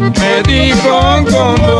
me dijo con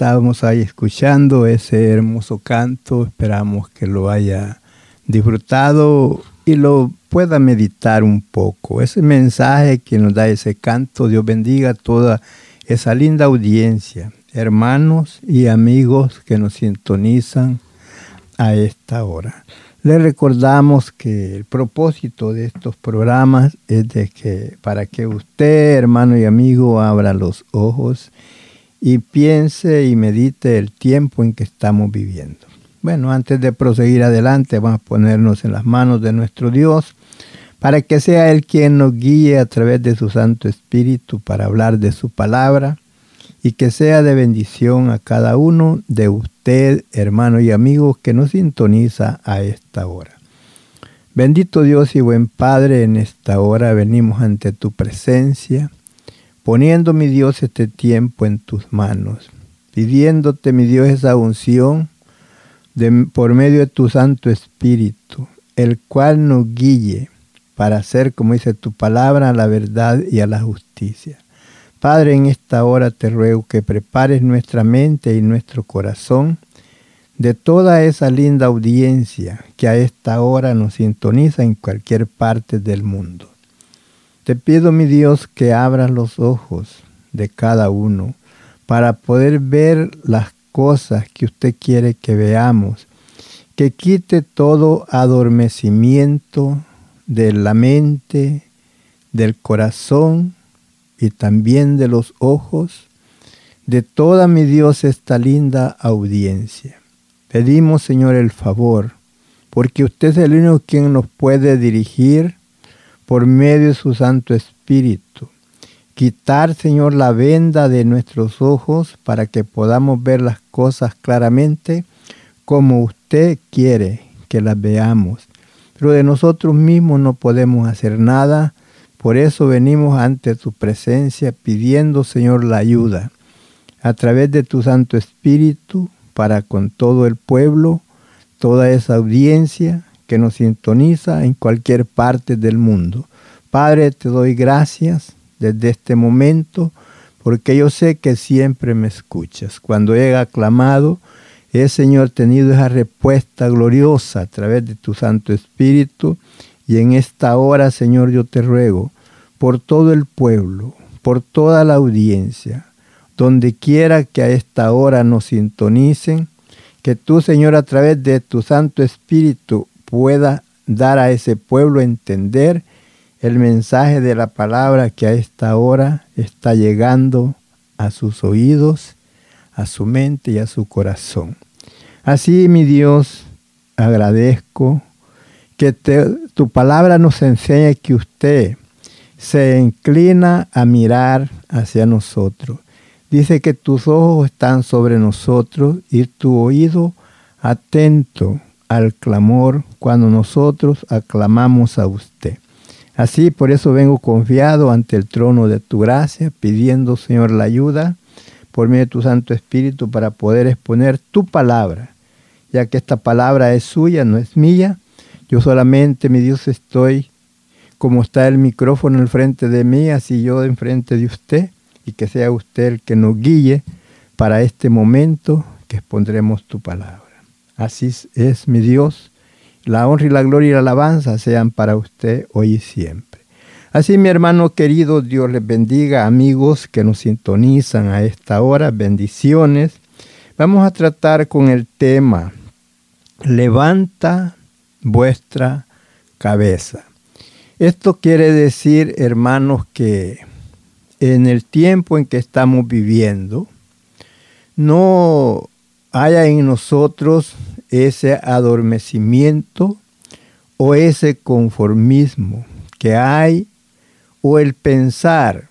Estábamos ahí escuchando ese hermoso canto, esperamos que lo haya disfrutado y lo pueda meditar un poco. Ese mensaje que nos da ese canto, Dios bendiga a toda esa linda audiencia, hermanos y amigos que nos sintonizan a esta hora. Les recordamos que el propósito de estos programas es de que para que usted, hermano y amigo, abra los ojos piense y medite el tiempo en que estamos viviendo. Bueno, antes de proseguir adelante, vamos a ponernos en las manos de nuestro Dios para que sea Él quien nos guíe a través de su Santo Espíritu para hablar de su palabra y que sea de bendición a cada uno de usted, hermano y amigo, que nos sintoniza a esta hora. Bendito Dios y buen Padre, en esta hora venimos ante tu presencia poniendo, mi Dios, este tiempo en tus manos, pidiéndote, mi Dios, esa unción por medio de tu Santo Espíritu, el cual nos guíe para hacer, como dice tu palabra, a la verdad y a la justicia. Padre, en esta hora te ruego que prepares nuestra mente y nuestro corazón de toda esa linda audiencia que a esta hora nos sintoniza en cualquier parte del mundo. Te pido, mi Dios, que abras los ojos de cada uno para poder ver las cosas que usted quiere que veamos, que quite todo adormecimiento de la mente, del corazón y también de los ojos, de toda mi Dios esta linda audiencia. Pedimos, Señor, el favor, porque usted es el único quien nos puede dirigir por medio de su Santo Espíritu. Quitar, Señor, la venda de nuestros ojos para que podamos ver las cosas claramente como usted quiere que las veamos. Pero de nosotros mismos no podemos hacer nada. Por eso venimos ante tu presencia pidiendo, Señor, la ayuda a través de tu Santo Espíritu para con todo el pueblo, toda esa audiencia, que nos sintoniza en cualquier parte del mundo. Padre, te doy gracias desde este momento porque yo sé que siempre me escuchas. Cuando he aclamado, he, Señor, tenido esa respuesta gloriosa a través de tu Santo Espíritu. Y en esta hora, Señor, yo te ruego, por todo el pueblo, por toda la audiencia, donde quiera que a esta hora nos sintonicen, que tú, Señor, a través de tu Santo Espíritu pueda dar a ese pueblo entender el mensaje de la palabra que a esta hora está llegando a sus oídos, a su mente y a su corazón. Así, mi Dios, agradezco que tu palabra nos enseñe que usted se inclina a mirar hacia nosotros. Dice que tus ojos están sobre nosotros y tu oído atento al clamor cuando nosotros aclamamos a usted. Así, por eso vengo confiado ante el trono de tu gracia, pidiendo, Señor, la ayuda por medio de tu Santo Espíritu para poder exponer tu palabra, ya que esta palabra es suya, no es mía. Yo solamente, mi Dios, estoy como está el micrófono al frente de mí, así yo enfrente de usted, y que sea usted el que nos guíe para este momento que expondremos tu palabra. Así es, mi Dios, la honra y la gloria y la alabanza sean para usted hoy y siempre. Así, mi hermano querido, Dios les bendiga, amigos que nos sintonizan a esta hora, bendiciones. Vamos a tratar con el tema, levanta vuestra cabeza. Esto quiere decir, hermanos, que en el tiempo en que estamos viviendo, no haya en nosotros ese adormecimiento o ese conformismo que hay o el pensar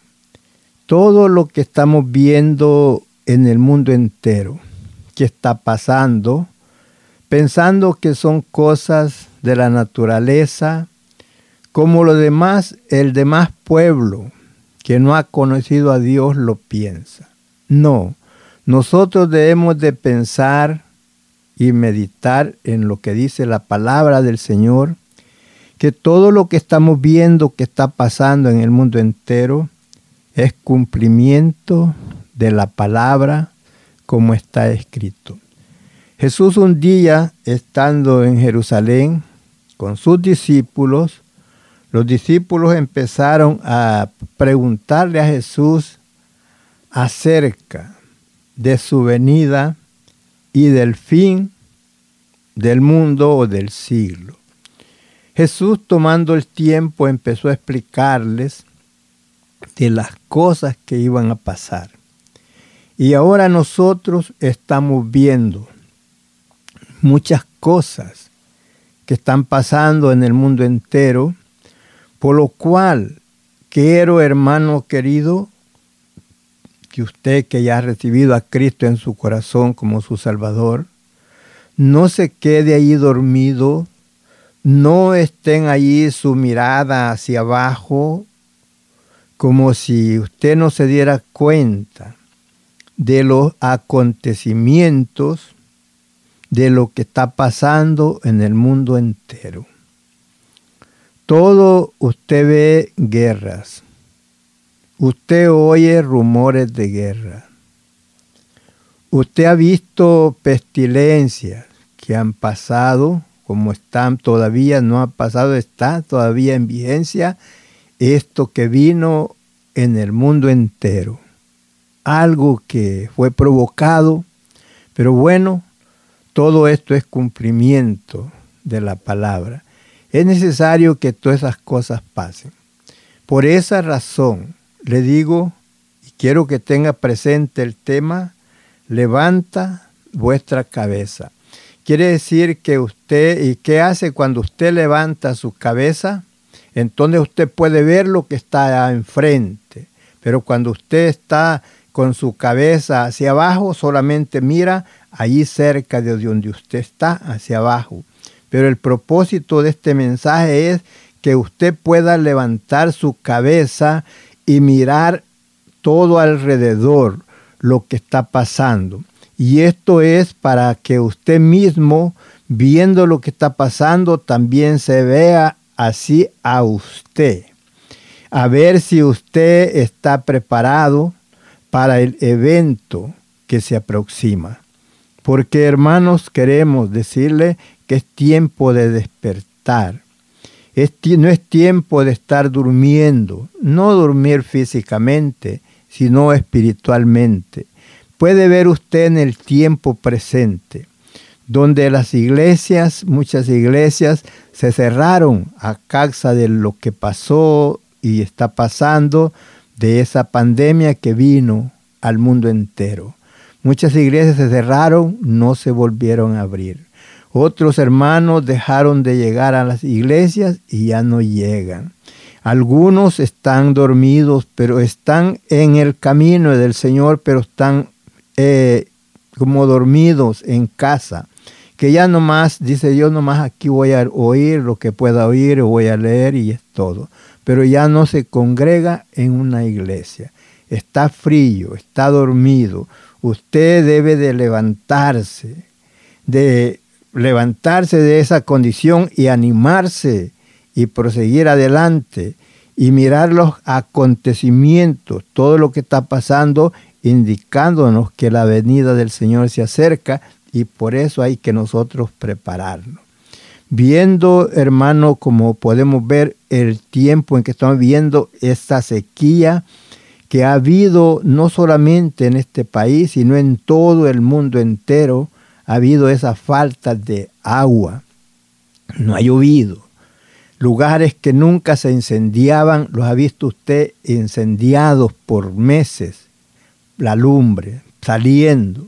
todo lo que estamos viendo en el mundo entero, que está pasando, pensando que son cosas de la naturaleza, como lo demás, el demás pueblo que no ha conocido a Dios lo piensa. No, nosotros debemos de pensar y meditar en lo que dice la palabra del Señor, que todo lo que estamos viendo que está pasando en el mundo entero es cumplimiento de la palabra como está escrito. Jesús un día, estando en Jerusalén con sus discípulos, los discípulos empezaron a preguntarle a Jesús acerca de su venida y del fin del mundo o del siglo. Jesús tomando el tiempo empezó a explicarles de las cosas que iban a pasar. Y ahora nosotros estamos viendo muchas cosas que están pasando en el mundo entero por lo cual, quiero, hermano querido, que usted que ya ha recibido a Cristo en su corazón como su Salvador, no se quede ahí dormido, no estén allí su mirada hacia abajo, como si usted no se diera cuenta de los acontecimientos, de lo que está pasando en el mundo entero. Todo usted ve guerras. Usted oye rumores de guerra. Usted ha visto pestilencias que han pasado, como están todavía, no ha pasado, está todavía en vigencia, esto que vino en el mundo entero. Algo que fue provocado, pero bueno, todo esto es cumplimiento de la palabra. Es necesario que todas esas cosas pasen. Por esa razón le digo, y quiero que tenga presente el tema, levanta vuestra cabeza. Quiere decir que usted, ¿y qué hace cuando usted levanta su cabeza? Entonces usted puede ver lo que está enfrente. Pero cuando usted está con su cabeza hacia abajo, solamente mira allí cerca de donde usted está, hacia abajo. Pero el propósito de este mensaje es que usted pueda levantar su cabeza y mirar todo alrededor lo que está pasando. Y esto es para que usted mismo, viendo lo que está pasando, también se vea así a usted. A ver si usted está preparado para el evento que se aproxima. Porque hermanos, queremos decirle que es tiempo de despertar. No es tiempo de estar durmiendo, no dormir físicamente, sino espiritualmente. Puede ver usted en el tiempo presente, donde las iglesias, muchas iglesias, se cerraron a causa de lo que pasó y está pasando, de esa pandemia que vino al mundo entero. Muchas iglesias se cerraron, no se volvieron a abrir. Otros hermanos dejaron de llegar a las iglesias y ya no llegan. Algunos están dormidos, pero están en el camino del Señor, pero están eh, como dormidos en casa. Que ya nomás, dice Dios, nomás aquí voy a oír lo que pueda oír, voy a leer y es todo. Pero ya no se congrega en una iglesia. Está frío, está dormido. Usted debe de levantarse, de levantarse de esa condición y animarse y proseguir adelante y mirar los acontecimientos, todo lo que está pasando, indicándonos que la venida del Señor se acerca y por eso hay que nosotros prepararnos. Viendo, hermano, como podemos ver el tiempo en que estamos viendo esta sequía que ha habido no solamente en este país, sino en todo el mundo entero, ha habido esa falta de agua. No ha llovido. Lugares que nunca se incendiaban, los ha visto usted incendiados por meses. La lumbre saliendo,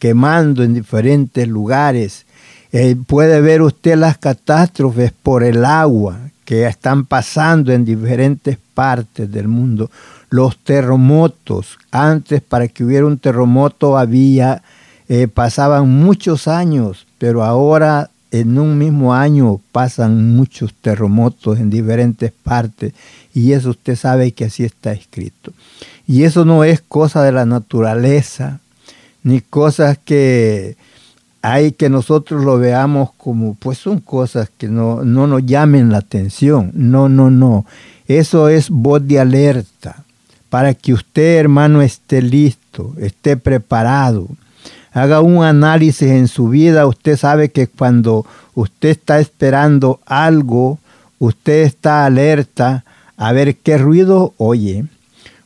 quemando en diferentes lugares. Eh, puede ver usted las catástrofes por el agua que están pasando en diferentes partes del mundo. Los terremotos. Antes para que hubiera un terremoto había eh, pasaban muchos años, pero ahora en un mismo año pasan muchos terremotos en diferentes partes y eso usted sabe que así está escrito. Y eso no es cosa de la naturaleza, ni cosas que hay que nosotros lo veamos como, pues son cosas que no, no nos llamen la atención. No, no, no. Eso es voz de alerta para que usted, hermano, esté listo, esté preparado haga un análisis en su vida, usted sabe que cuando usted está esperando algo, usted está alerta a ver qué ruido oye.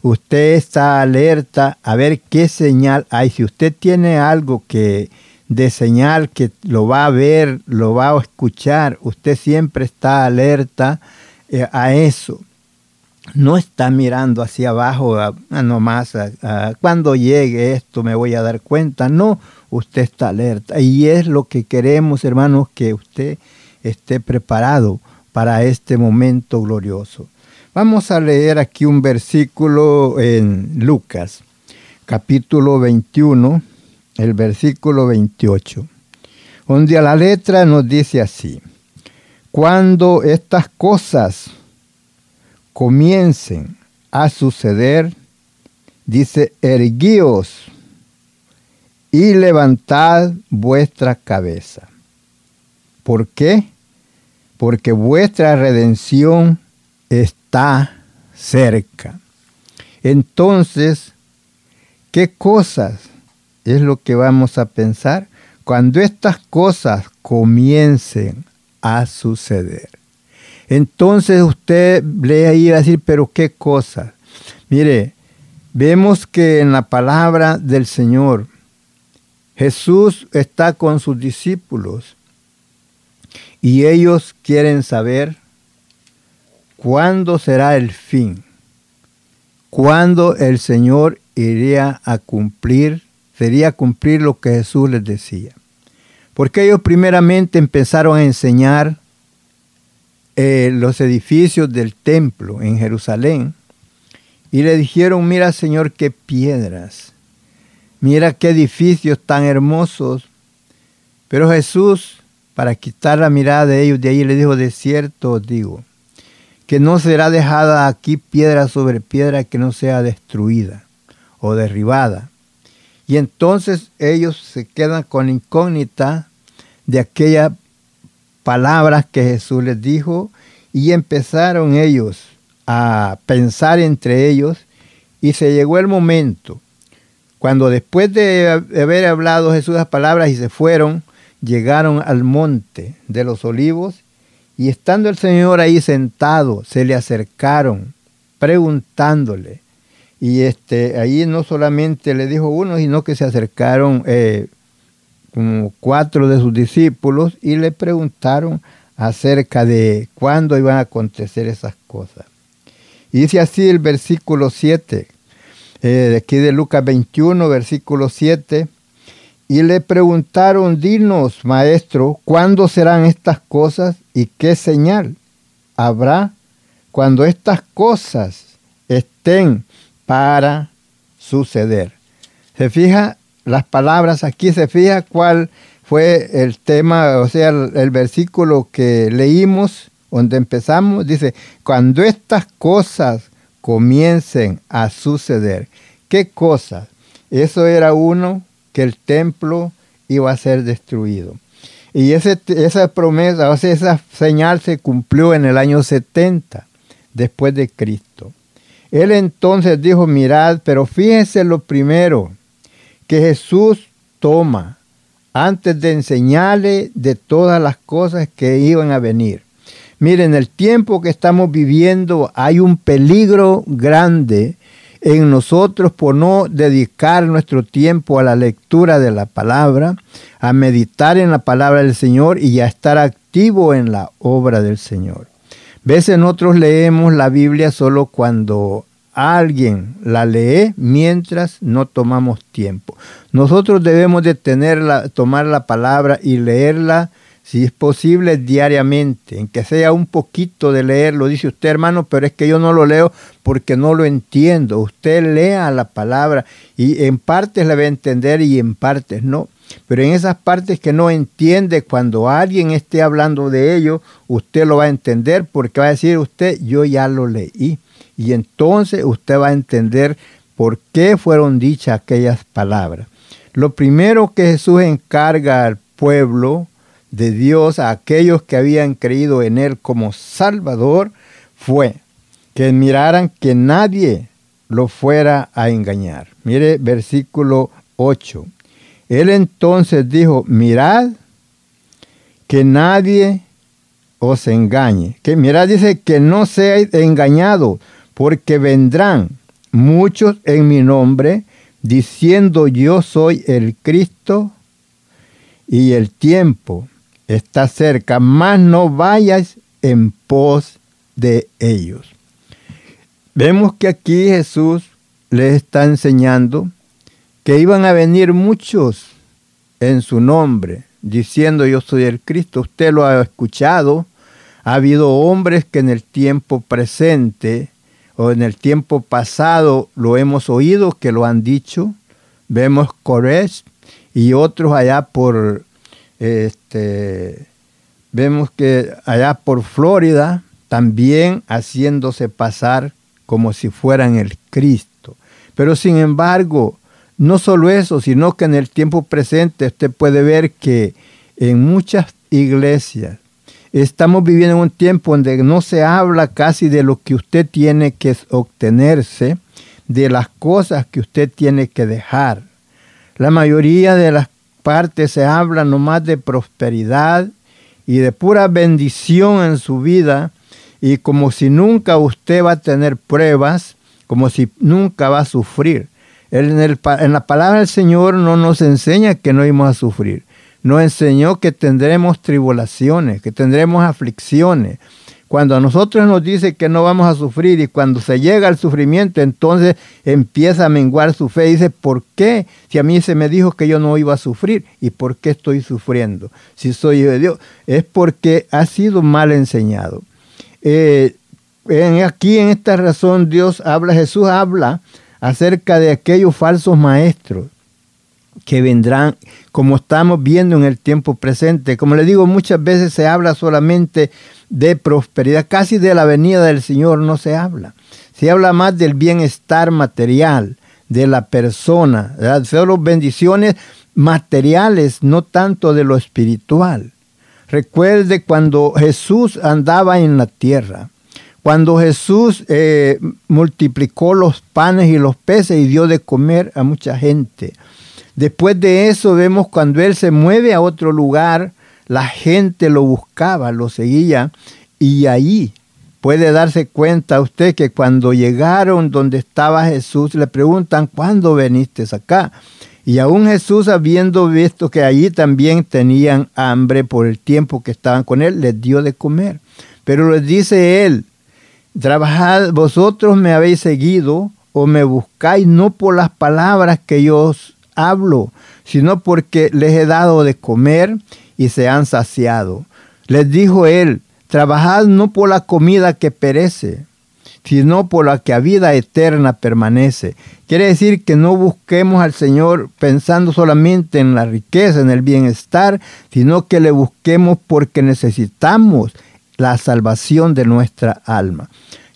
Usted está alerta a ver qué señal hay. Si usted tiene algo que de señal que lo va a ver, lo va a escuchar, usted siempre está alerta eh, a eso no está mirando hacia abajo, a, nomás cuando llegue esto me voy a dar cuenta. No, usted está alerta. Y es lo que queremos, hermanos, que usted esté preparado para este momento glorioso. Vamos a leer aquí un versículo en Lucas, capítulo 21, el versículo 28, donde a la letra nos dice así, cuando estas cosas comiencen a suceder, dice, erguíos y levantad vuestra cabeza. ¿Por qué? Porque vuestra redención está cerca. Entonces, ¿qué cosas es lo que vamos a pensar cuando estas cosas comiencen a suceder? Entonces usted y va a decir, pero qué cosa. Mire, vemos que en la palabra del Señor, Jesús está con sus discípulos y ellos quieren saber cuándo será el fin, cuándo el Señor iría a cumplir, sería cumplir lo que Jesús les decía. Porque ellos primeramente empezaron a enseñar eh, los edificios del templo en Jerusalén y le dijeron, mira Señor, qué piedras, mira qué edificios tan hermosos. Pero Jesús, para quitar la mirada de ellos, de ahí le dijo, de cierto os digo, que no será dejada aquí piedra sobre piedra que no sea destruida o derribada. Y entonces ellos se quedan con incógnita de aquella palabras que Jesús les dijo y empezaron ellos a pensar entre ellos y se llegó el momento cuando después de haber hablado Jesús las palabras y se fueron, llegaron al monte de los olivos Y estando el Señor ahí sentado, se le acercaron preguntándole. Y este, ahí no solamente le dijo uno, sino que se acercaron eh, como cuatro de sus discípulos y le preguntaron acerca de cuándo iban a acontecer esas cosas. Y dice así el versículo 7, eh, de aquí de Lucas 21, versículo 7, y le preguntaron, dinos, maestro, ¿cuándo serán estas cosas y qué señal habrá cuando estas cosas estén para suceder? Se fija las palabras aquí, se fija cuál fue el tema, o sea, el, versículo que leímos, donde empezamos, dice, cuando estas cosas comiencen a suceder, ¿qué cosas? Eso era uno, que el templo iba a ser destruido. Y ese, esa promesa, o sea, esa señal se cumplió en el año 70 después de Cristo. Él entonces dijo, mirad, pero fíjense lo primero, que Jesús toma antes de enseñarle de todas las cosas que iban a venir. Miren, el tiempo que estamos viviendo hay un peligro grande en nosotros por no dedicar nuestro tiempo a la lectura de la palabra, a meditar en la palabra del Señor y a estar activo en la obra del Señor. Veces nosotros leemos la Biblia solo cuando alguien la lee mientras no tomamos tiempo. Nosotros debemos de tenerla, tomar la palabra y leerla, si es posible, diariamente, en que sea un poquito de leerlo. Dice usted, hermano, pero es que yo no lo leo porque no lo entiendo. Usted lea la palabra y en partes la va a entender y en partes no. Pero en esas partes que no entiende, cuando alguien esté hablando de ello, usted lo va a entender porque va a decir usted, yo ya lo leí. Y entonces usted va a entender por qué fueron dichas aquellas palabras. Lo primero que Jesús encarga al pueblo de Dios, a aquellos que habían creído en Él como Salvador, fue que miraran que nadie lo fuera a engañar. Mire versículo 8. Él entonces dijo, mirad que nadie os engañe. Que mirad dice que no seáis engañados porque vendrán muchos en mi nombre, diciendo yo soy el Cristo y el tiempo está cerca, mas no vayas en pos de ellos. Vemos que aquí Jesús les está enseñando que iban a venir muchos en su nombre, diciendo yo soy el Cristo. Usted lo ha escuchado. Ha habido hombres que en el tiempo presente o en el tiempo pasado lo hemos oído que lo han dicho. Vemos Cores y otros allá por, este, vemos que allá por Florida también haciéndose pasar como si fueran el Cristo. Pero sin embargo, no solo eso, sino que en el tiempo presente usted puede ver que en muchas iglesias Estamos viviendo en un tiempo donde no se habla casi de lo que usted tiene que obtenerse, de las cosas que usted tiene que dejar. La mayoría de las partes se habla nomás de prosperidad y de pura bendición en su vida y como si nunca usted va a tener pruebas, como si nunca va a sufrir. En, en la palabra del Señor no nos enseña que no íbamos a sufrir nos enseñó que tendremos tribulaciones, que tendremos aflicciones. Cuando a nosotros nos dice que no vamos a sufrir y cuando se llega al sufrimiento, entonces empieza a menguar su fe. Dice, ¿por qué? Si a mí se me dijo que yo no iba a sufrir, ¿y por qué estoy sufriendo? Si soy de Dios, es porque ha sido mal enseñado. Eh, aquí en esta razón Dios habla, Jesús habla acerca de aquellos falsos maestros que vendrán, como estamos viendo en el tiempo presente. Como le digo, muchas veces se habla solamente de prosperidad, casi de la venida del Señor no se habla. Se habla más del bienestar material de la persona, ¿verdad? solo bendiciones materiales, no tanto de lo espiritual. Recuerde cuando Jesús andaba en la tierra, cuando Jesús eh, multiplicó los panes y los peces y dio de comer a mucha gente. Después de eso vemos cuando Él se mueve a otro lugar, la gente lo buscaba, lo seguía y ahí puede darse cuenta usted que cuando llegaron donde estaba Jesús le preguntan, ¿cuándo veniste acá? Y aún Jesús, habiendo visto que allí también tenían hambre por el tiempo que estaban con él, les dio de comer. Pero les dice él, trabajad, vosotros me habéis seguido o me buscáis no por las palabras que yo os hablo, sino porque les he dado de comer y se han saciado. Les dijo él, trabajad no por la comida que perece, sino por la que a vida eterna permanece. Quiere decir que no busquemos al Señor pensando solamente en la riqueza, en el bienestar, sino que le busquemos porque necesitamos la salvación de nuestra alma.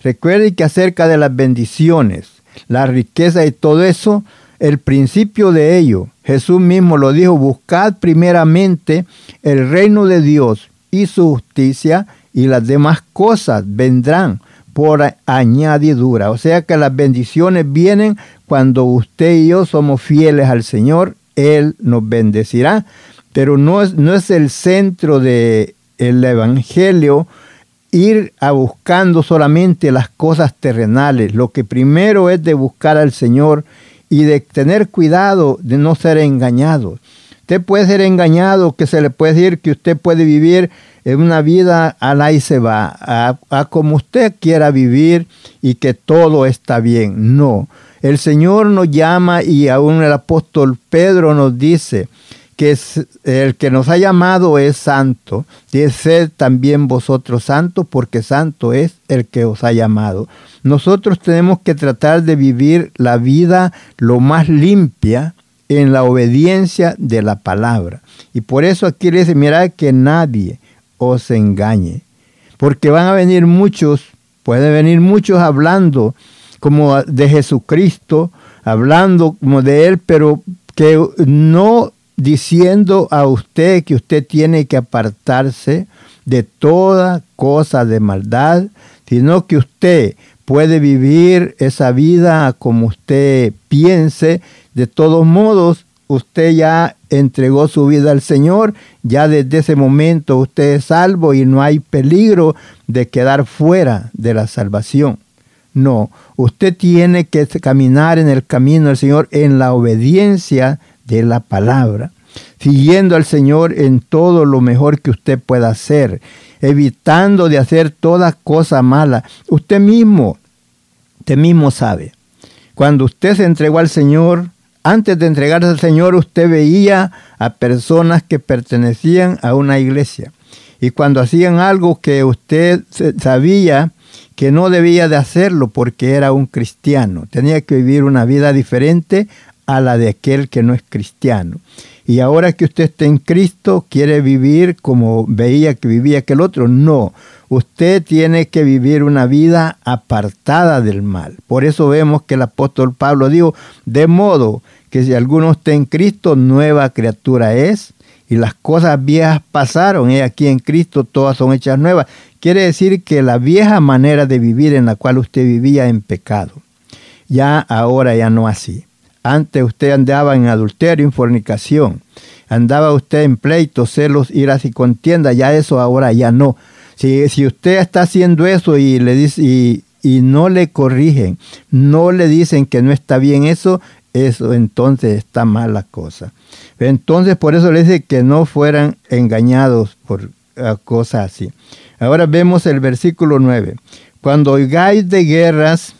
Recuerde que acerca de las bendiciones, la riqueza y todo eso, el principio de ello, Jesús mismo lo dijo, buscad primeramente el reino de Dios y su justicia y las demás cosas vendrán por añadidura. O sea que las bendiciones vienen cuando usted y yo somos fieles al Señor, Él nos bendecirá. Pero no es, no es el centro del el Evangelio ir a buscando solamente las cosas terrenales. Lo que primero es de buscar al Señor y de tener cuidado de no ser engañado. Usted puede ser engañado, que se le puede decir que usted puede vivir en una vida a la y se va, a, como usted quiera vivir y que todo está bien. No, el Señor nos llama y aún el apóstol Pedro nos dice que el que nos ha llamado es santo, y ser también vosotros santos, porque santo es el que os ha llamado. Nosotros tenemos que tratar de vivir la vida lo más limpia en la obediencia de la palabra. Y por eso aquí le dice, mira que nadie os engañe. Porque van a venir muchos, pueden venir muchos hablando como de Jesucristo, hablando como de Él, pero que no diciendo a usted que usted tiene que apartarse de toda cosa de maldad, sino que usted puede vivir esa vida como usted piense. De todos modos, usted ya entregó su vida al Señor, ya desde ese momento usted es salvo y no hay peligro de quedar fuera de la salvación. No, usted tiene que caminar en el camino del Señor en la obediencia de la palabra, siguiendo al Señor en todo lo mejor que usted pueda hacer, evitando de hacer toda cosa mala. Usted mismo, usted mismo sabe. Cuando usted se entregó al Señor, antes de entregarse al Señor, usted veía a personas que pertenecían a una iglesia. Y cuando hacían algo que usted sabía que no debía de hacerlo porque era un cristiano, tenía que vivir una vida diferente a la de aquel que no es cristiano. Y ahora que usted está en Cristo, quiere vivir como veía que vivía aquel otro. No, usted tiene que vivir una vida apartada del mal. Por eso vemos que el apóstol Pablo dijo, de modo que si alguno está en Cristo, nueva criatura es, y las cosas viejas pasaron, y aquí en Cristo todas son hechas nuevas. Quiere decir que la vieja manera de vivir en la cual usted vivía en pecado, ya ahora ya no así. Antes usted andaba en adulterio, en fornicación, andaba usted en pleitos, celos, iras y contienda, ya eso ahora ya no. Si, si usted está haciendo eso y le dice y, y no le corrigen, no le dicen que no está bien eso, eso entonces está mal la cosa. Entonces por eso le dice que no fueran engañados por ah, cosas así. Ahora vemos el versículo 9. Cuando oigáis de guerras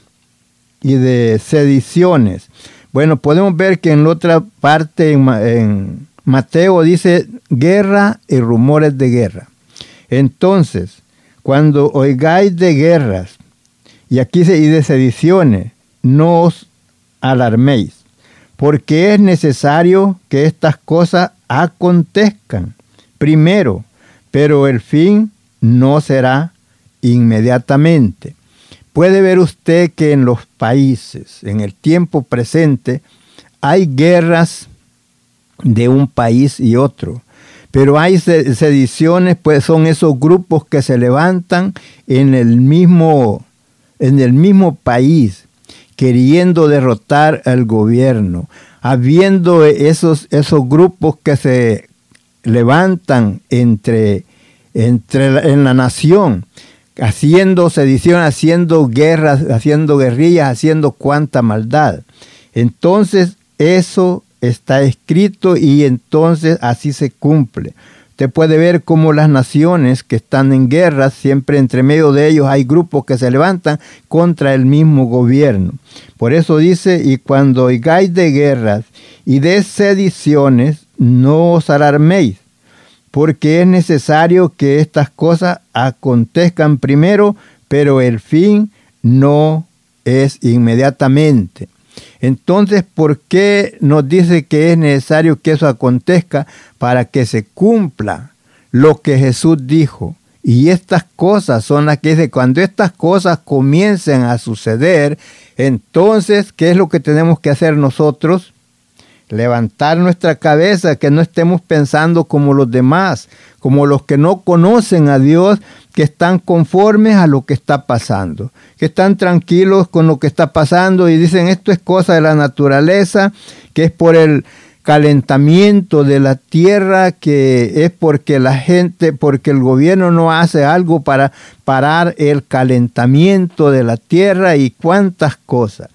y de sediciones. Bueno, podemos ver que en la otra parte, en, Mateo, dice guerra y rumores de guerra. Entonces, cuando oigáis de guerras, y aquí se y de sediciones, no os alarméis, porque es necesario que estas cosas acontezcan primero, pero el fin no será inmediatamente. Puede ver usted que en los países, en el tiempo presente, hay guerras de un país y otro. Pero hay sediciones, pues son esos grupos que se levantan en el mismo, en el mismo país queriendo derrotar al gobierno, habiendo esos, esos grupos que se levantan entre, entre en la nación, haciendo sedición, haciendo guerras, haciendo guerrillas, haciendo cuanta maldad. Entonces eso está escrito y entonces así se cumple. Usted puede ver cómo las naciones que están en guerra, siempre entre medio de ellos hay grupos que se levantan contra el mismo gobierno. Por eso dice, y cuando oigáis de guerras y de sediciones, no os alarméis, porque es necesario que estas cosas acontezcan primero, pero el fin no es inmediatamente. Entonces, ¿por qué nos dice que es necesario que eso acontezca para que se cumpla lo que Jesús dijo? Y estas cosas son las que dice, cuando estas cosas comiencen a suceder, entonces, ¿qué es lo que tenemos que hacer nosotros? Levantar nuestra cabeza, que no estemos pensando como los demás, como los que no conocen a Dios, que están conformes a lo que está pasando, que están tranquilos con lo que está pasando y dicen esto es cosa de la naturaleza, que es por el calentamiento de la tierra, que es porque la gente, porque el gobierno no hace algo para parar el calentamiento de la tierra y cuántas cosas.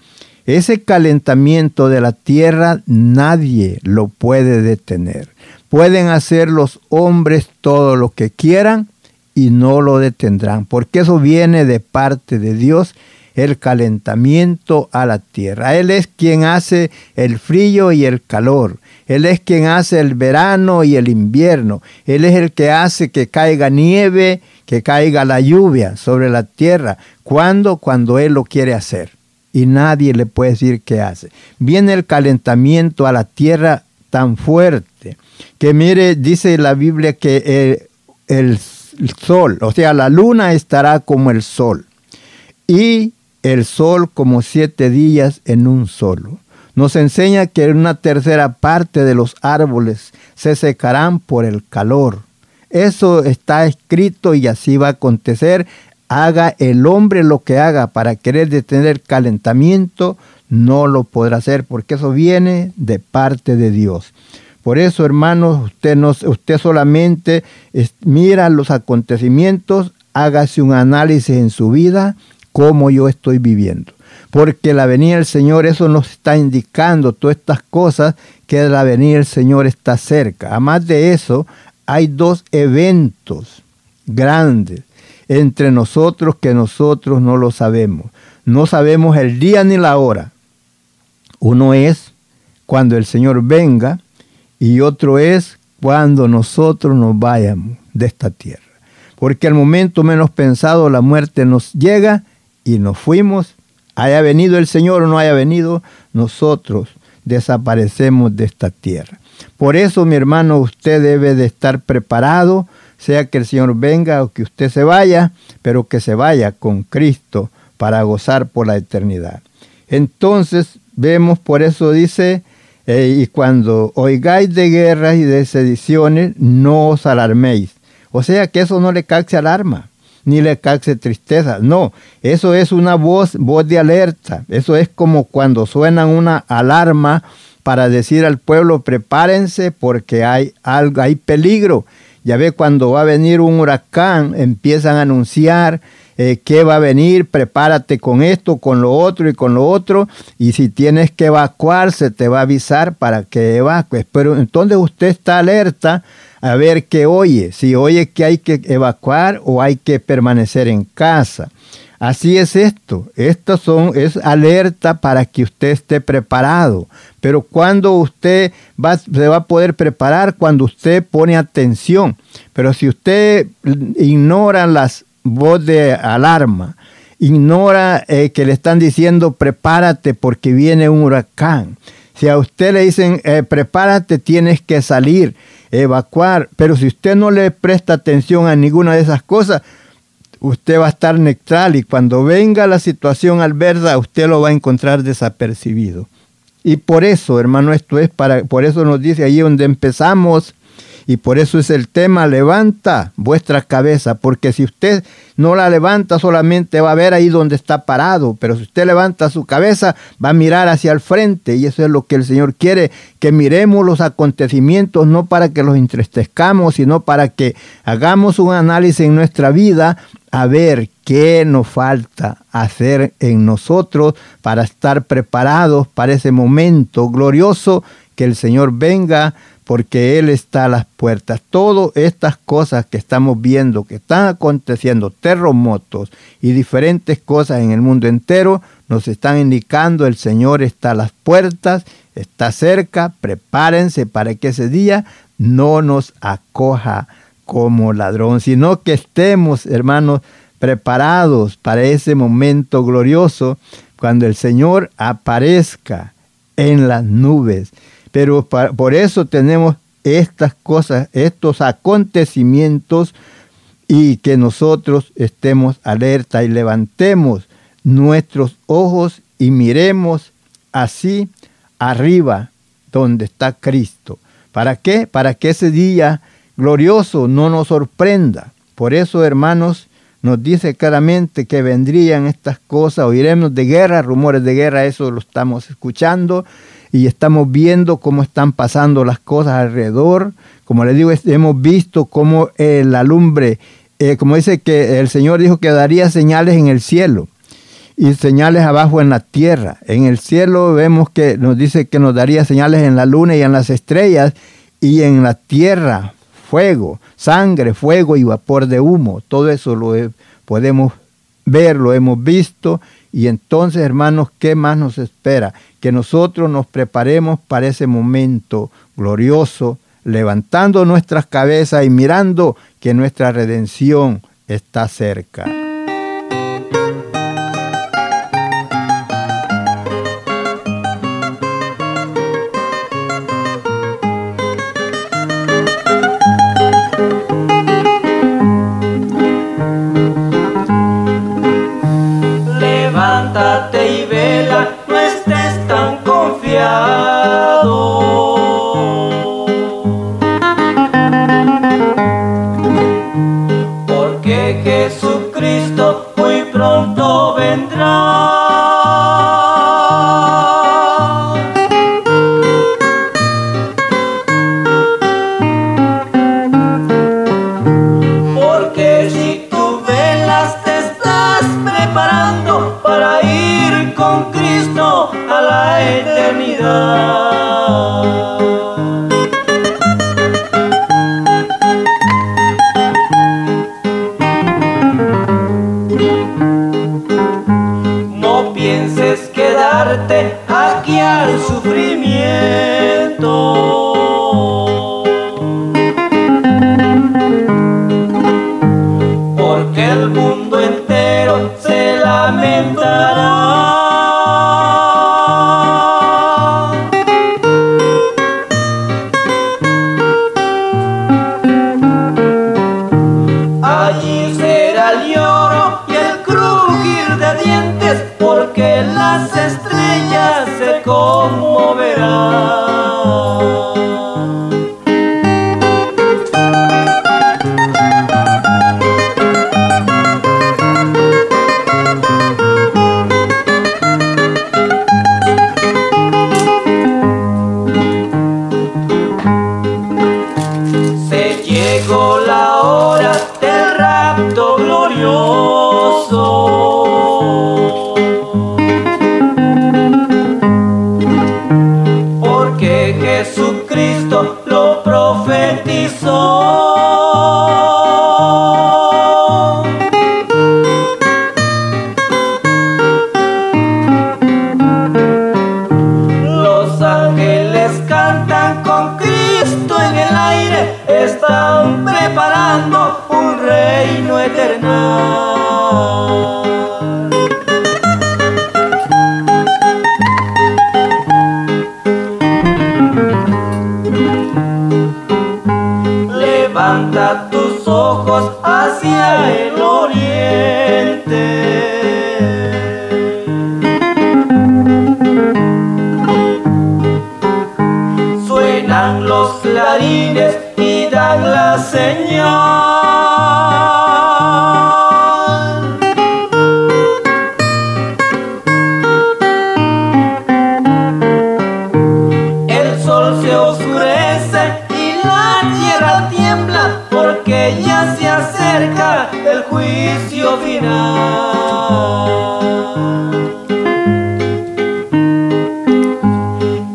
Ese calentamiento de la tierra nadie lo puede detener. Pueden hacer los hombres todo lo que quieran y no lo detendrán, porque eso viene de parte de Dios, el calentamiento a la tierra. Él es quien hace el frío y el calor. Él es quien hace el verano y el invierno. Él es el que hace que caiga nieve, que caiga la lluvia sobre la tierra. ¿Cuándo? Cuando Él lo quiere hacer y nadie le puede decir qué hace. Viene el calentamiento a la tierra tan fuerte que mire, dice la Biblia que el, sol, o sea, la luna estará como el sol y el sol como siete días en un solo. Nos enseña que una tercera parte de los árboles se secarán por el calor. Eso está escrito y así va a acontecer haga el hombre lo que haga para querer detener calentamiento, no lo podrá hacer porque eso viene de parte de Dios. Por eso, hermanos, usted, usted solamente mira los acontecimientos, hágase un análisis en su vida, cómo yo estoy viviendo. Porque la venida del Señor, eso nos está indicando todas estas cosas, que la venida del Señor está cerca. Además de eso, hay dos eventos grandes entre nosotros que nosotros no lo sabemos. No sabemos el día ni la hora. Uno es cuando el Señor venga y otro es cuando nosotros nos vayamos de esta tierra. Porque al momento menos pensado la muerte nos llega y nos fuimos. Haya venido el Señor o no haya venido, nosotros desaparecemos de esta tierra. Por eso, mi hermano, usted debe de estar preparado sea que el Señor venga o que usted se vaya, pero que se vaya con Cristo para gozar por la eternidad. Entonces vemos, por eso dice, eh, y cuando oigáis de guerras y de sediciones, no os alarméis. O sea que eso no le cause alarma, ni le cause tristeza. No, eso es una voz, voz de alerta. Eso es como cuando suena una alarma para decir al pueblo, prepárense porque hay algo, hay peligro. Ya ve, cuando va a venir un huracán, empiezan a anunciar eh, que va a venir, prepárate con esto, con lo otro y con lo otro. Y si tienes que evacuar, se te va a avisar para que evacues. Pero entonces usted está alerta a ver qué oye, si oye que hay que evacuar o hay que permanecer en casa. Así es esto. Esto son, es alerta para que usted esté preparado. Pero cuando usted va, se va a poder preparar, cuando usted pone atención. Pero si usted ignora las voces de alarma, ignora eh, que le están diciendo prepárate porque viene un huracán. Si a usted le dicen eh, prepárate, tienes que salir, evacuar. Pero si usted no le presta atención a ninguna de esas cosas, usted va a estar neutral y cuando venga la situación adversa, usted lo va a encontrar desapercibido. Y por eso, hermano, esto es para, por eso nos dice ahí donde empezamos, Y por eso es el tema, levanta vuestra cabeza, porque si usted no la levanta solamente va a ver ahí donde está parado, pero si usted levanta su cabeza va a mirar hacia el frente y eso es lo que el Señor quiere, que miremos los acontecimientos no para que los entristezcamos, sino para que hagamos un análisis en nuestra vida a ver qué nos falta hacer en nosotros para estar preparados para ese momento glorioso que el Señor venga porque Él está a las puertas. Todas estas cosas que estamos viendo, que están aconteciendo, terremotos y diferentes cosas en el mundo entero, nos están indicando el Señor está a las puertas, está cerca, prepárense para que ese día no nos acoja como ladrón, sino que estemos, hermanos, preparados para ese momento glorioso cuando el Señor aparezca en las nubes. Pero por eso tenemos estas cosas, estos acontecimientos y que nosotros estemos alerta y levantemos nuestros ojos y miremos así arriba donde está Cristo. ¿Para qué? Para que ese día glorioso no nos sorprenda. Por eso, hermanos, nos dice claramente que vendrían estas cosas, oiremos de guerra, rumores de guerra, eso lo estamos escuchando y estamos viendo cómo están pasando las cosas alrededor. Como les digo, hemos visto cómo eh, la lumbre, eh, como dice que el Señor dijo que daría señales en el cielo y señales abajo en la tierra. En el cielo vemos que nos dice que nos daría señales en la luna y en las estrellas y en la tierra fuego, sangre, fuego y vapor de humo. Todo eso lo podemos ver, lo hemos visto. Y entonces, hermanos, ¿qué más nos espera? Que nosotros nos preparemos para ese momento glorioso, levantando nuestras cabezas y mirando que nuestra redención está cerca.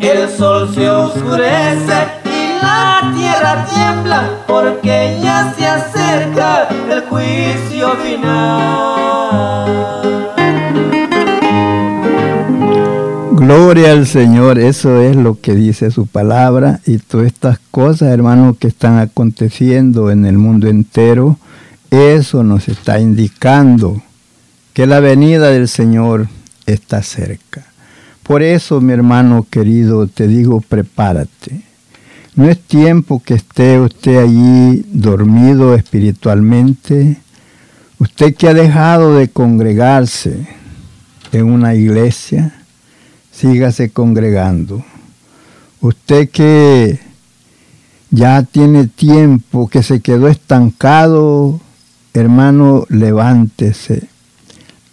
El sol se oscurece y la tierra tiembla porque ya se acerca el juicio final. Gloria al Señor, eso es lo que dice su palabra y todas estas cosas, hermanos, que están aconteciendo en el mundo entero, eso nos está indicando que la venida del Señor está cerca. Por eso, mi hermano querido, te digo, prepárate. No es tiempo que esté usted allí dormido espiritualmente. Usted que ha dejado de congregarse en una iglesia, sígase congregando. Usted que ya tiene tiempo, que se quedó estancado, hermano, levántese.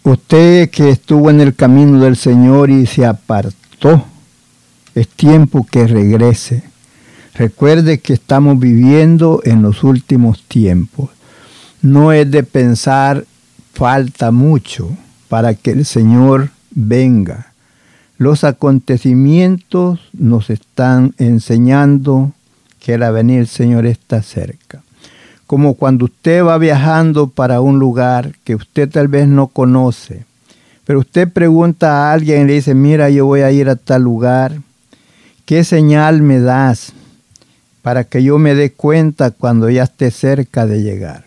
Usted que estuvo en el camino del Señor y se apartó, es tiempo que regrese. Recuerde que estamos viviendo en los últimos tiempos. No es de pensar falta mucho para que el Señor venga. Los acontecimientos nos están enseñando que el venir del Señor está cerca. Como cuando usted va viajando para un lugar que usted tal vez no conoce, pero usted pregunta a alguien y le dice, mira, yo voy a ir a tal lugar, ¿qué señal me das para que yo me dé cuenta cuando ya esté cerca de llegar?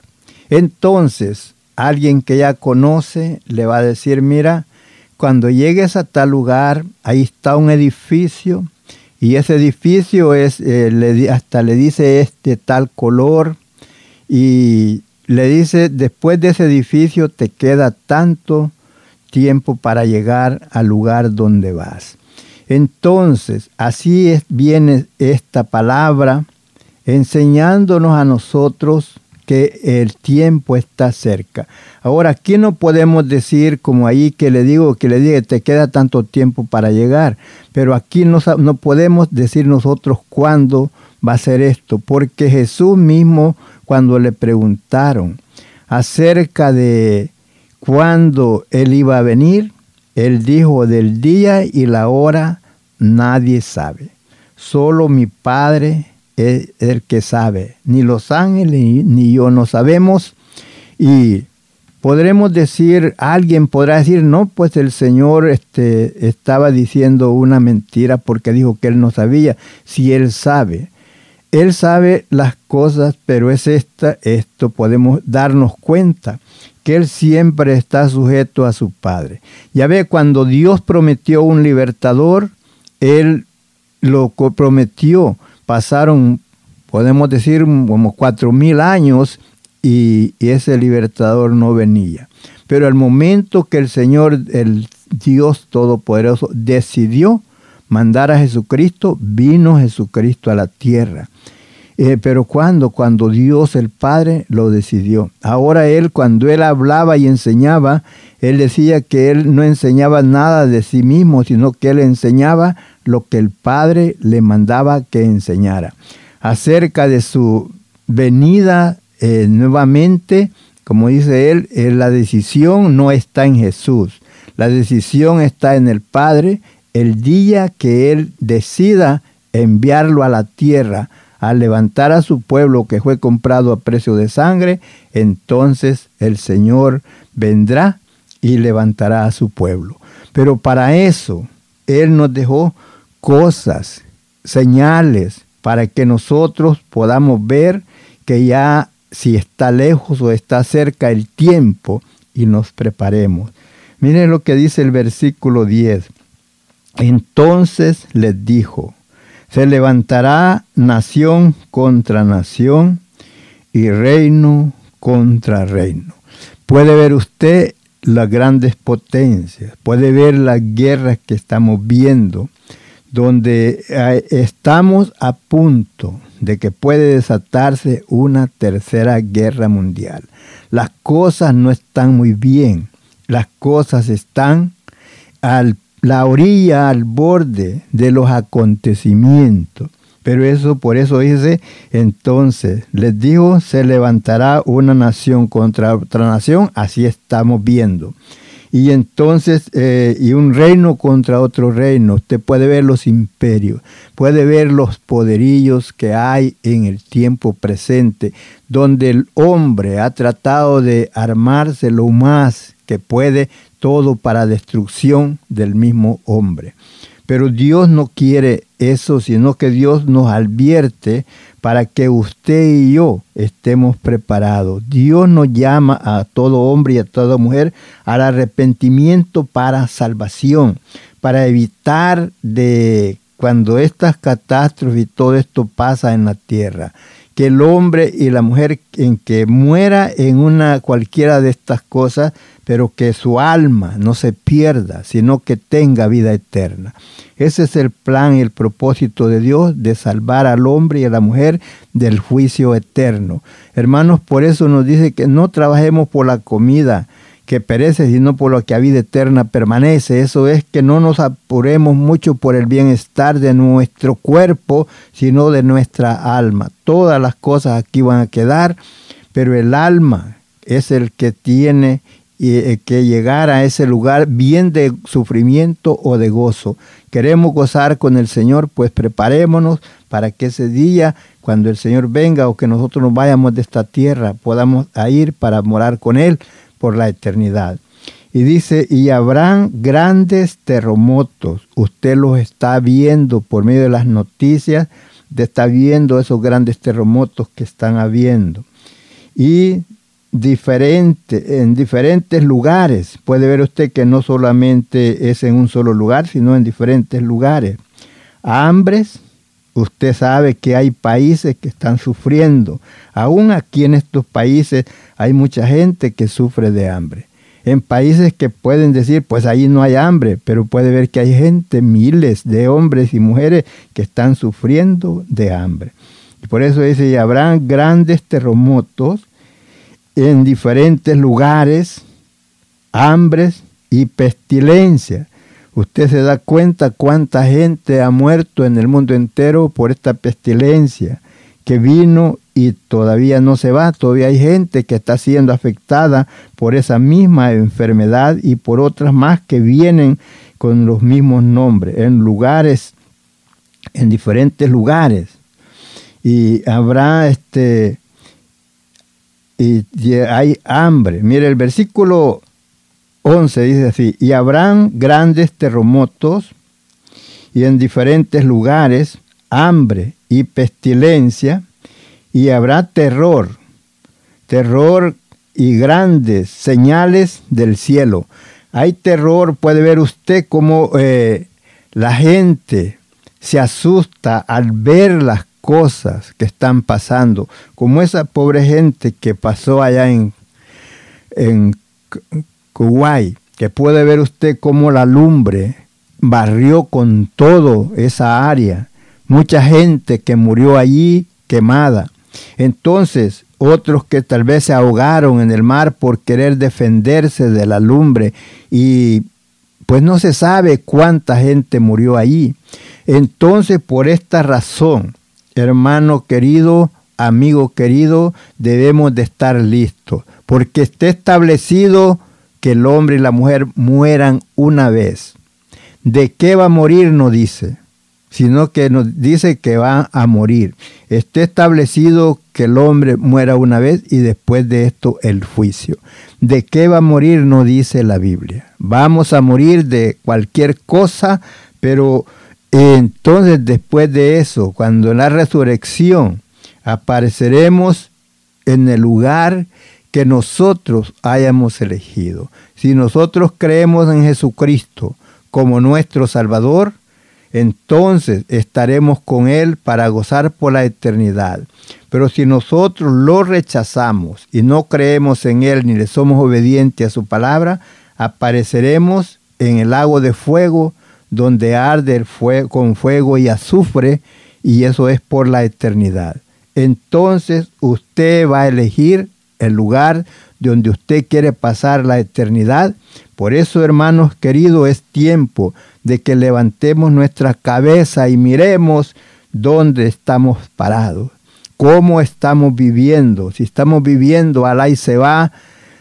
Entonces, alguien que ya conoce le va a decir, mira, cuando llegues a tal lugar, ahí está un edificio y ese edificio es, eh, hasta le dice este tal color y le dice, después de ese edificio te queda tanto tiempo para llegar al lugar donde vas. Entonces, así viene esta palabra enseñándonos a nosotros que el tiempo está cerca. Ahora, aquí no podemos decir como ahí que le digo, que le diga, te queda tanto tiempo para llegar, pero aquí no, no podemos decir nosotros cuándo va a ser esto, porque Jesús mismo, cuando le preguntaron acerca de cuándo Él iba a venir, Él dijo, del día y la hora nadie sabe, solo mi Padre es el que sabe. Ni los ángeles ni yo no sabemos. Y podremos decir, alguien podrá decir, no, pues el Señor este, estaba diciendo una mentira porque dijo que él no sabía. Si él sabe. Él sabe las cosas, pero es esta, esto podemos darnos cuenta que Él siempre está sujeto a su Padre. Ya ve, cuando Dios prometió un libertador, Él lo prometió pasaron, podemos decir, como cuatro mil años y, ese libertador no venía. Pero al momento que el Señor, el Dios Todopoderoso, decidió mandar a Jesucristo, vino Jesucristo a la tierra. Eh, pero cuando, cuando Dios el Padre lo decidió. Ahora Él, cuando Él hablaba y enseñaba, Él decía que Él no enseñaba nada de sí mismo, sino que Él enseñaba lo que el Padre le mandaba que enseñara. Acerca de su venida eh, nuevamente, como dice él, eh, la decisión no está en Jesús, la decisión está en el Padre el día que Él decida enviarlo a la tierra, a levantar a su pueblo que fue comprado a precio de sangre, entonces el Señor vendrá y levantará a su pueblo. Pero para eso Él nos dejó cosas, señales, para que nosotros podamos ver que ya si está lejos o está cerca el tiempo y nos preparemos. Miren lo que dice el versículo 10. Entonces les dijo, se levantará nación contra nación y reino contra reino. Puede ver usted las grandes potencias, puede ver las guerras que estamos viendo, donde eh, estamos a punto de que puede desatarse una tercera guerra mundial. Las cosas no están muy bien, las cosas están a la orilla, al borde de los acontecimientos. Pero eso, por eso dice, entonces, les digo, se levantará una nación contra otra nación, así estamos viendo. y entonces, eh, y un reino contra otro reino. Usted puede ver los imperios, puede ver los poderillos que hay en el tiempo presente, donde el hombre ha tratado de armarse lo más que puede, todo para destrucción del mismo hombre. Pero Dios no quiere eso, sino que Dios nos advierte para que usted y yo estemos preparados. Dios nos llama a todo hombre y a toda mujer al arrepentimiento para salvación, para evitar de cuando estas catástrofes y todo esto pasa en la tierra, que el hombre y la mujer en que muera en una cualquiera de estas cosas, pero que su alma no se pierda, sino que tenga vida eterna. Ese es el plan y el propósito de Dios de salvar al hombre y a la mujer del juicio eterno. Hermanos, por eso nos dice que no trabajemos por la comida que perece, sino por lo que a vida eterna permanece. Eso es que no nos apuremos mucho por el bienestar de nuestro cuerpo, sino de nuestra alma. Todas las cosas aquí van a quedar, pero el alma es el que tiene eh, que llegar a ese lugar bien de sufrimiento o de gozo. Queremos gozar con el Señor, pues preparémonos para que ese día, cuando el Señor venga o que nosotros nos vayamos de esta tierra, podamos ir para morar con Él por la eternidad. Y dice, y habrán grandes terremotos. Usted los está viendo por medio de las noticias, está viendo esos grandes terremotos que están habiendo. Y diferente, en diferentes lugares. Puede ver usted que no solamente es en un solo lugar, sino en diferentes lugares. Hambres, usted sabe que hay países que están sufriendo. Aún aquí en estos países hay mucha gente que sufre de hambre. En países que pueden decir, pues ahí no hay hambre, pero puede ver que hay gente, miles de hombres y mujeres que están sufriendo de hambre. Y por eso dice, y habrán grandes terremotos en diferentes lugares, hambres y pestilencia. Usted se da cuenta cuánta gente ha muerto en el mundo entero por esta pestilencia que vino y todavía no se va. Todavía hay gente que está siendo afectada por esa misma enfermedad y por otras más que vienen con los mismos nombres, en lugares, en diferentes lugares. Y habrá este, y hay hambre. Mire, el versículo 11 dice así, y habrán grandes terremotos y en diferentes lugares hambre y pestilencia, y habrá terror, terror y grandes señales del cielo. Hay terror, puede ver usted cómo eh, la gente se asusta al ver las cosas que están pasando, como esa pobre gente que pasó allá en, en Kuwait, que puede ver usted cómo la lumbre barrió con todo esa área, mucha gente que murió allí quemada. Entonces, otros que tal vez se ahogaron en el mar por querer defenderse de la lumbre y pues no se sabe cuánta gente murió allí. Entonces, por esta razón, hermano querido, amigo querido, debemos de estar listos, porque está establecido que el hombre y la mujer mueran una vez. ¿De qué va a morir? No dice, sino que nos dice que va a morir. Está establecido que el hombre muera una vez y después de esto el juicio. ¿De qué va a morir? No dice la Biblia. Vamos a morir de cualquier cosa, pero entonces después de eso, cuando en la resurrección apareceremos en el lugar que nosotros hayamos elegido. Si nosotros creemos en Jesucristo como nuestro Salvador, entonces estaremos con Él para gozar por la eternidad. Pero si nosotros lo rechazamos y no creemos en Él ni le somos obedientes a su palabra, apareceremos en el lago de fuego donde arde fuego, con fuego y azufre, y eso es por la eternidad. Entonces usted va a elegir el lugar donde usted quiere pasar la eternidad. Por eso, hermanos queridos, es tiempo de que levantemos nuestra cabeza y miremos dónde estamos parados, cómo estamos viviendo. Si estamos viviendo al y se va,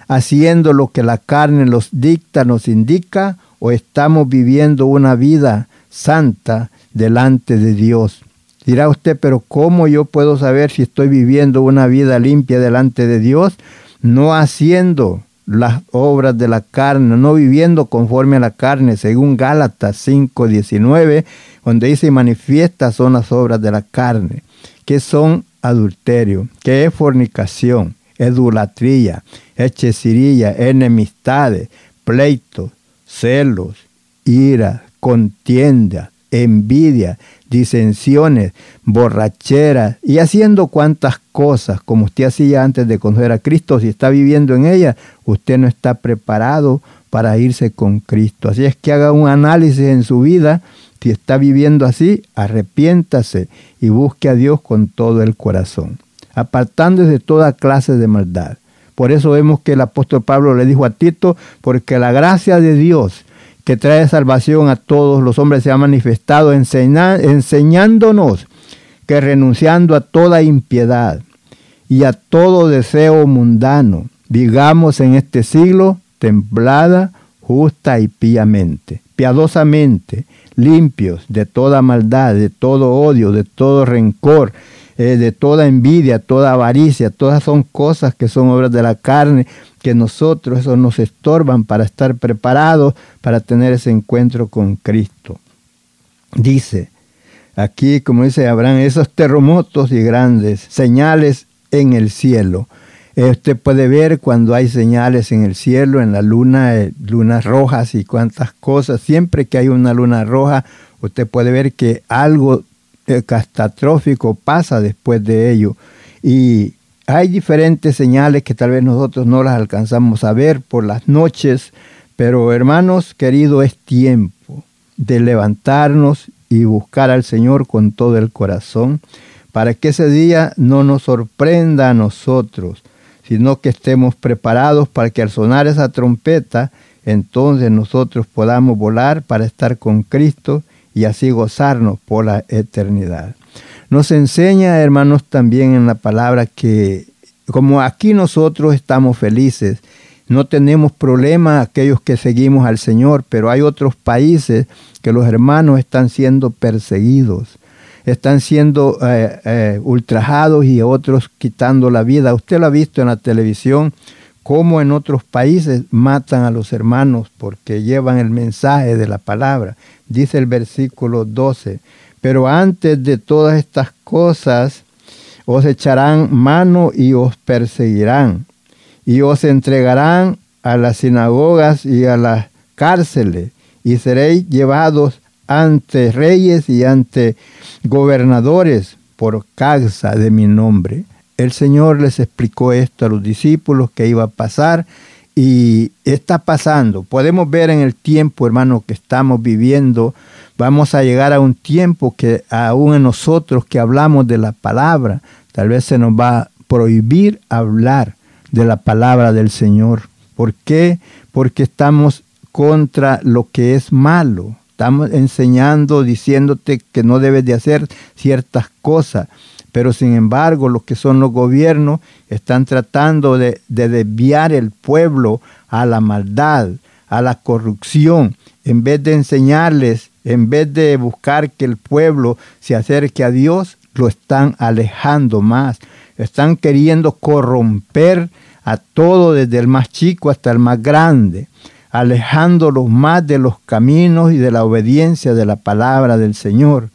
haciendo lo que la carne nos dicta, nos indica, o estamos viviendo una vida santa delante de Dios. Dirá usted, pero ¿cómo yo puedo saber si estoy viviendo una vida limpia delante de Dios? No haciendo las obras de la carne, no viviendo conforme a la carne, según Gálatas 5:19, donde dice manifiestas son las obras de la carne, que son adulterio, que es fornicación, idolatría, hechicería, enemistades, pleitos, celos, ira, contienda, envidia, disensiones, borracheras y haciendo cuantas cosas como usted hacía antes de conocer a Cristo, si está viviendo en ella, usted no está preparado para irse con Cristo. Así es que haga un análisis en su vida, si está viviendo así, arrepiéntase y busque a Dios con todo el corazón, apartándose de toda clase de maldad. Por eso vemos que el apóstol Pablo le dijo a Tito, porque la gracia de Dios que trae salvación a todos los hombres se ha manifestado enseñándonos que renunciando a toda impiedad y a todo deseo mundano, vivamos en este siglo templada, justa y piamente, piadosamente, limpios de toda maldad, de todo odio, de todo rencor, eh, de toda envidia, toda avaricia, todas son cosas que son obras de la carne, que nosotros eso nos estorban para estar preparados para tener ese encuentro con Cristo. Dice, aquí como dice Abraham, esos terremotos y grandes señales en el cielo. Eh, usted puede ver cuando hay señales en el cielo, en la luna, eh, lunas rojas y cuantas cosas. Siempre que hay una luna roja, usted puede ver que algo catastrófico pasa después de ello. Y hay diferentes señales que tal vez nosotros no las alcanzamos a ver por las noches, pero hermanos queridos, es tiempo de levantarnos y buscar al Señor con todo el corazón, para que ese día no nos sorprenda a nosotros, sino que estemos preparados para que al sonar esa trompeta, entonces nosotros podamos volar para estar con Cristo y así gozarnos por la eternidad. Nos enseña, hermanos, también en la palabra que como aquí nosotros estamos felices, no tenemos problema aquellos que seguimos al Señor, pero hay otros países que los hermanos están siendo perseguidos, están siendo eh, eh, ultrajados y otros quitando la vida. Usted lo ha visto en la televisión, cómo en otros países matan a los hermanos porque llevan el mensaje de la palabra. Dice el versículo 12, pero antes de todas estas cosas os echarán mano y os perseguirán y os entregarán a las sinagogas y a las cárceles y seréis llevados ante reyes y ante gobernadores por causa de mi nombre el Señor les explicó esto a los discípulos que iba a pasar y está pasando. Podemos ver en el tiempo, hermano, que estamos viviendo, vamos a llegar a un tiempo que aún en nosotros que hablamos de la palabra, tal vez se nos va a prohibir hablar de la palabra del Señor. ¿Por qué? Porque estamos contra lo que es malo. Estamos enseñando, diciéndote que no debes de hacer ciertas cosas. Pero sin embargo, los que son los gobiernos están tratando de, desviar el pueblo a la maldad, a la corrupción, en vez de enseñarles, en vez de buscar que el pueblo se acerque a Dios, lo están alejando más. Están queriendo corromper a todo, desde el más chico hasta el más grande, alejándolos más de los caminos y de la obediencia de la palabra del Señor.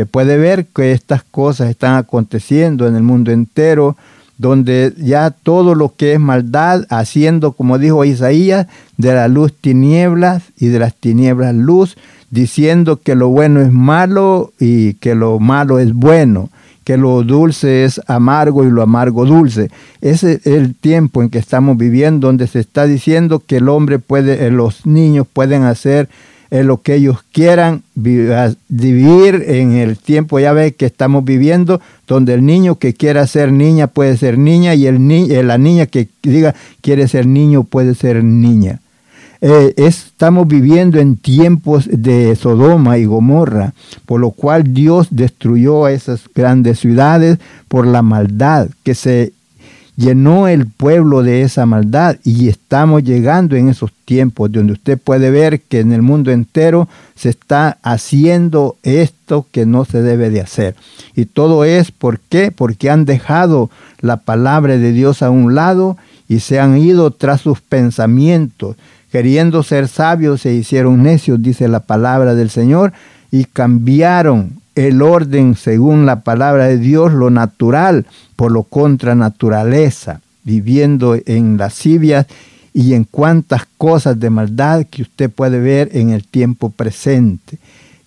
Usted puede ver que estas cosas están aconteciendo en el mundo entero, donde ya todo lo que es maldad, haciendo, como dijo Isaías, de la luz tinieblas y de las tinieblas luz, diciendo que lo bueno es malo y que lo malo es bueno, que lo dulce es amargo y lo amargo dulce. Ese es el tiempo en que estamos viviendo, donde se está diciendo que el hombre puede, eh, los niños pueden hacer en lo que ellos quieran vivir en el tiempo ya ve que estamos viviendo, donde el niño que quiera ser niña puede ser niña y el ni eh, la niña que diga quiere ser niño puede ser niña. Eh, estamos viviendo en tiempos de Sodoma y Gomorra, por lo cual Dios destruyó a esas grandes ciudades por la maldad que se llenó el pueblo de esa maldad y estamos llegando en esos tiempos donde usted puede ver que en el mundo entero se está haciendo esto que no se debe de hacer. Y todo es ¿por qué? Porque han dejado la palabra de Dios a un lado y se han ido tras sus pensamientos, queriendo ser sabios se hicieron necios, dice la palabra del Señor, y cambiaron el orden según la palabra de Dios, lo natural por lo contra naturaleza, viviendo en lascivias y en cuantas cosas de maldad que usted puede ver en el tiempo presente.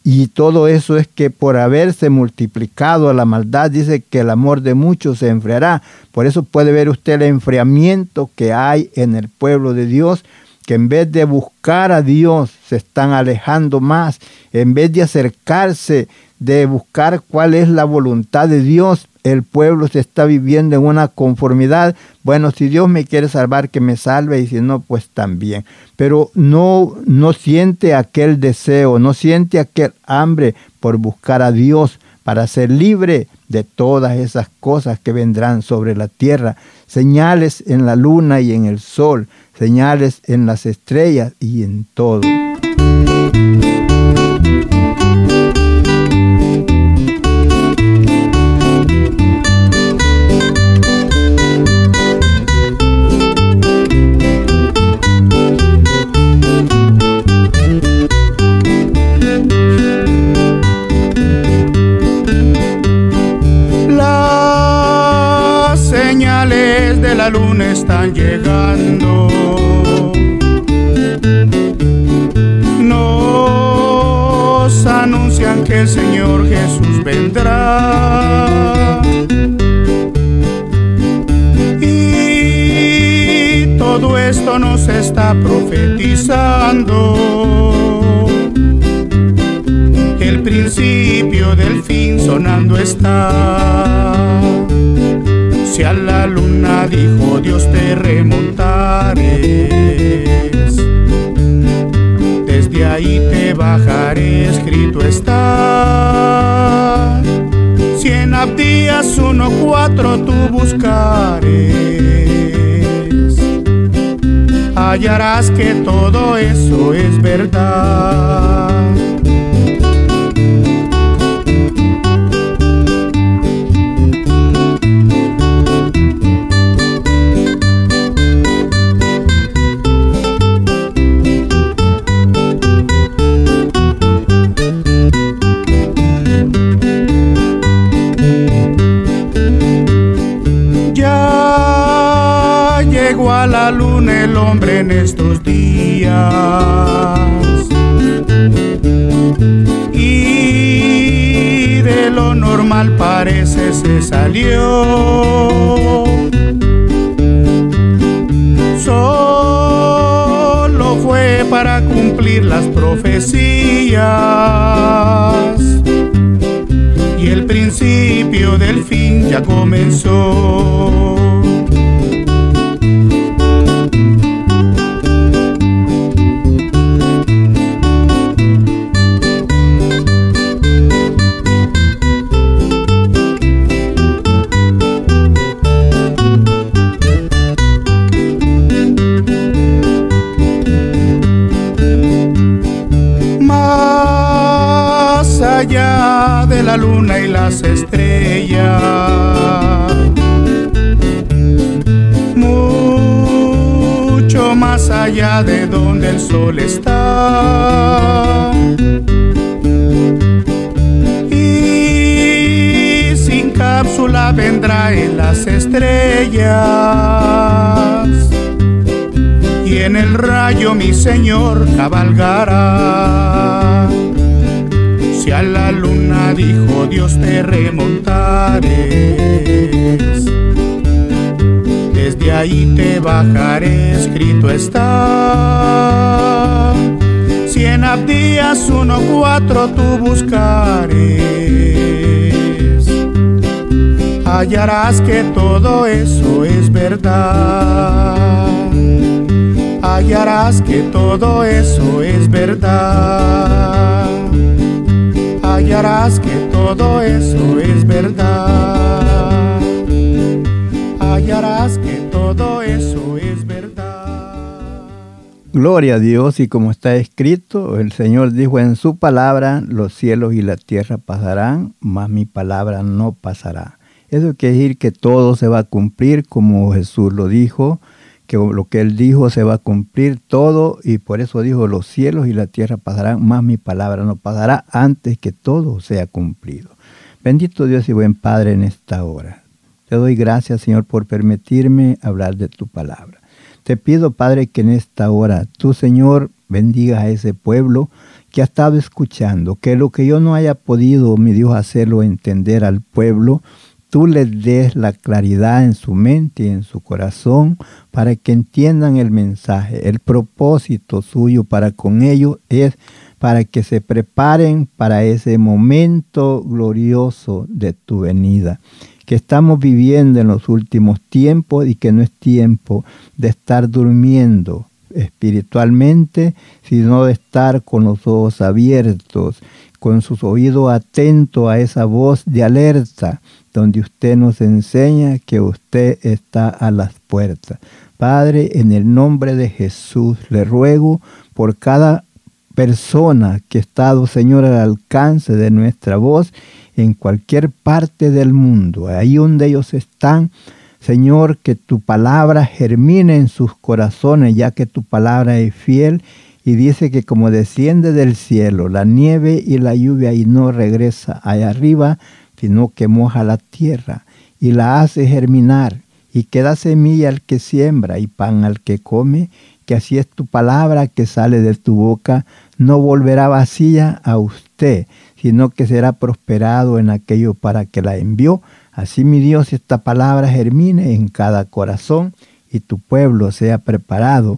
Y todo eso es que por haberse multiplicado la maldad, dice que el amor de muchos se enfriará. Por eso puede ver usted el enfriamiento que hay en el pueblo de Dios, que en vez de buscar a Dios se están alejando más, en vez de acercarse de buscar cuál es la voluntad de Dios. El pueblo se está viviendo en una conformidad. Bueno, si Dios me quiere salvar, que me salve, y si no, pues también. Pero no, no siente aquel deseo, no siente aquel hambre por buscar a Dios para ser libre de todas esas cosas que vendrán sobre la tierra. Señales en la luna y en el sol, señales en las estrellas y en todo. Que el Señor Jesús vendrá. Y todo esto nos está profetizando. El principio del fin sonando está si a la luna dijo Dios te remontares, bajaré, escrito está. Si en Abdías 1.4 tú buscares, hallarás que todo eso es verdad. El hombre en estos días. Y de lo normal parece se salió. Solo fue para cumplir las profecías. Y el principio del fin ya comenzó. La luna y las estrellas. Mucho más allá de donde el sol está. Y sin cápsula vendrá en las estrellas. Y en el rayo mi Señor cabalgará si a la luna dijo Dios te remontares, desde ahí te bajaré, escrito está. Si en Abdías 1.4 tú buscares, hallarás que todo eso es verdad. Hallarás que todo eso es verdad hallarás que todo eso es verdad. Hallarás que todo eso es verdad. Gloria a Dios y como está escrito, el Señor dijo en su palabra, los cielos y la tierra pasarán, mas mi palabra no pasará. Eso quiere decir que todo se va a cumplir como Jesús lo dijo que lo que él dijo se va a cumplir todo y por eso dijo los cielos y la tierra pasarán, más mi palabra no pasará antes que todo sea cumplido. Bendito Dios y buen Padre en esta hora. Te doy gracias Señor por permitirme hablar de tu palabra. Te pido Padre que en esta hora tú Señor bendiga a ese pueblo que ha estado escuchando, que lo que yo no haya podido, mi Dios, hacerlo entender al pueblo, tú les des la claridad en su mente y en su corazón para que entiendan el mensaje. El propósito suyo para con ellos es para que se preparen para ese momento glorioso de tu venida que estamos viviendo en los últimos tiempos y que no es tiempo de estar durmiendo espiritualmente, sino de estar con los ojos abiertos, con sus oídos atentos a esa voz de alerta donde usted nos enseña que usted está a las puertas. Padre, en el nombre de Jesús le ruego por cada persona que ha estado, Señor, al alcance de nuestra voz en cualquier parte del mundo, ahí donde ellos están, Señor, que tu palabra germine en sus corazones, ya que tu palabra es fiel y dice que como desciende del cielo la nieve y la lluvia y no regresa allá arriba, sino que moja la tierra y la hace germinar y que da semilla al que siembra y pan al que come, que así es tu palabra que sale de tu boca, no volverá vacía a usted, sino que será prosperado en aquello para que la envió. Así mi Dios, esta palabra germine en cada corazón y tu pueblo sea preparado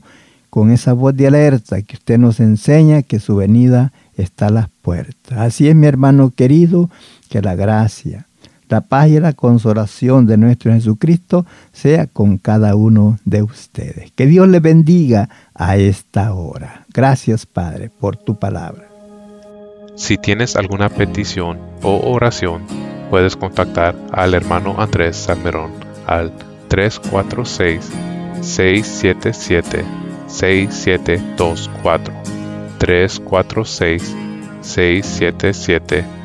con esa voz de alerta que usted nos enseña que su venida está a las puertas. Así es mi hermano querido, que la gracia, la paz y la consolación de nuestro Jesucristo sea con cada uno de ustedes. Que Dios le bendiga a esta hora. Gracias Padre por tu palabra. Si tienes alguna petición o oración, puedes contactar al hermano Andrés Salmerón al 346-677-6724. 346-677-6724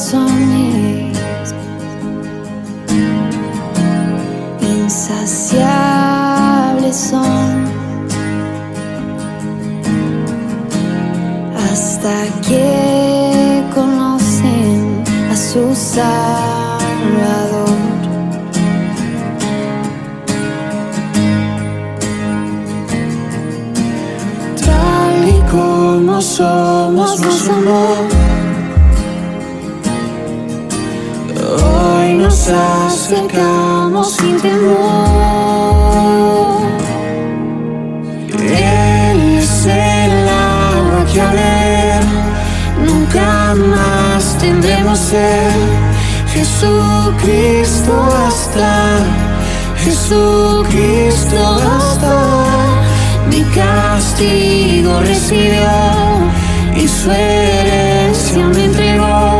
corazones insaciables son hasta que conocen a su Salvador. Tal y como somos, nos amó. Acercamos sin temor. Él es el agua que a ver nunca más tendremos ser. Jesucristo basta, Jesucristo basta. Mi castigo recibió y su herencia me entregó.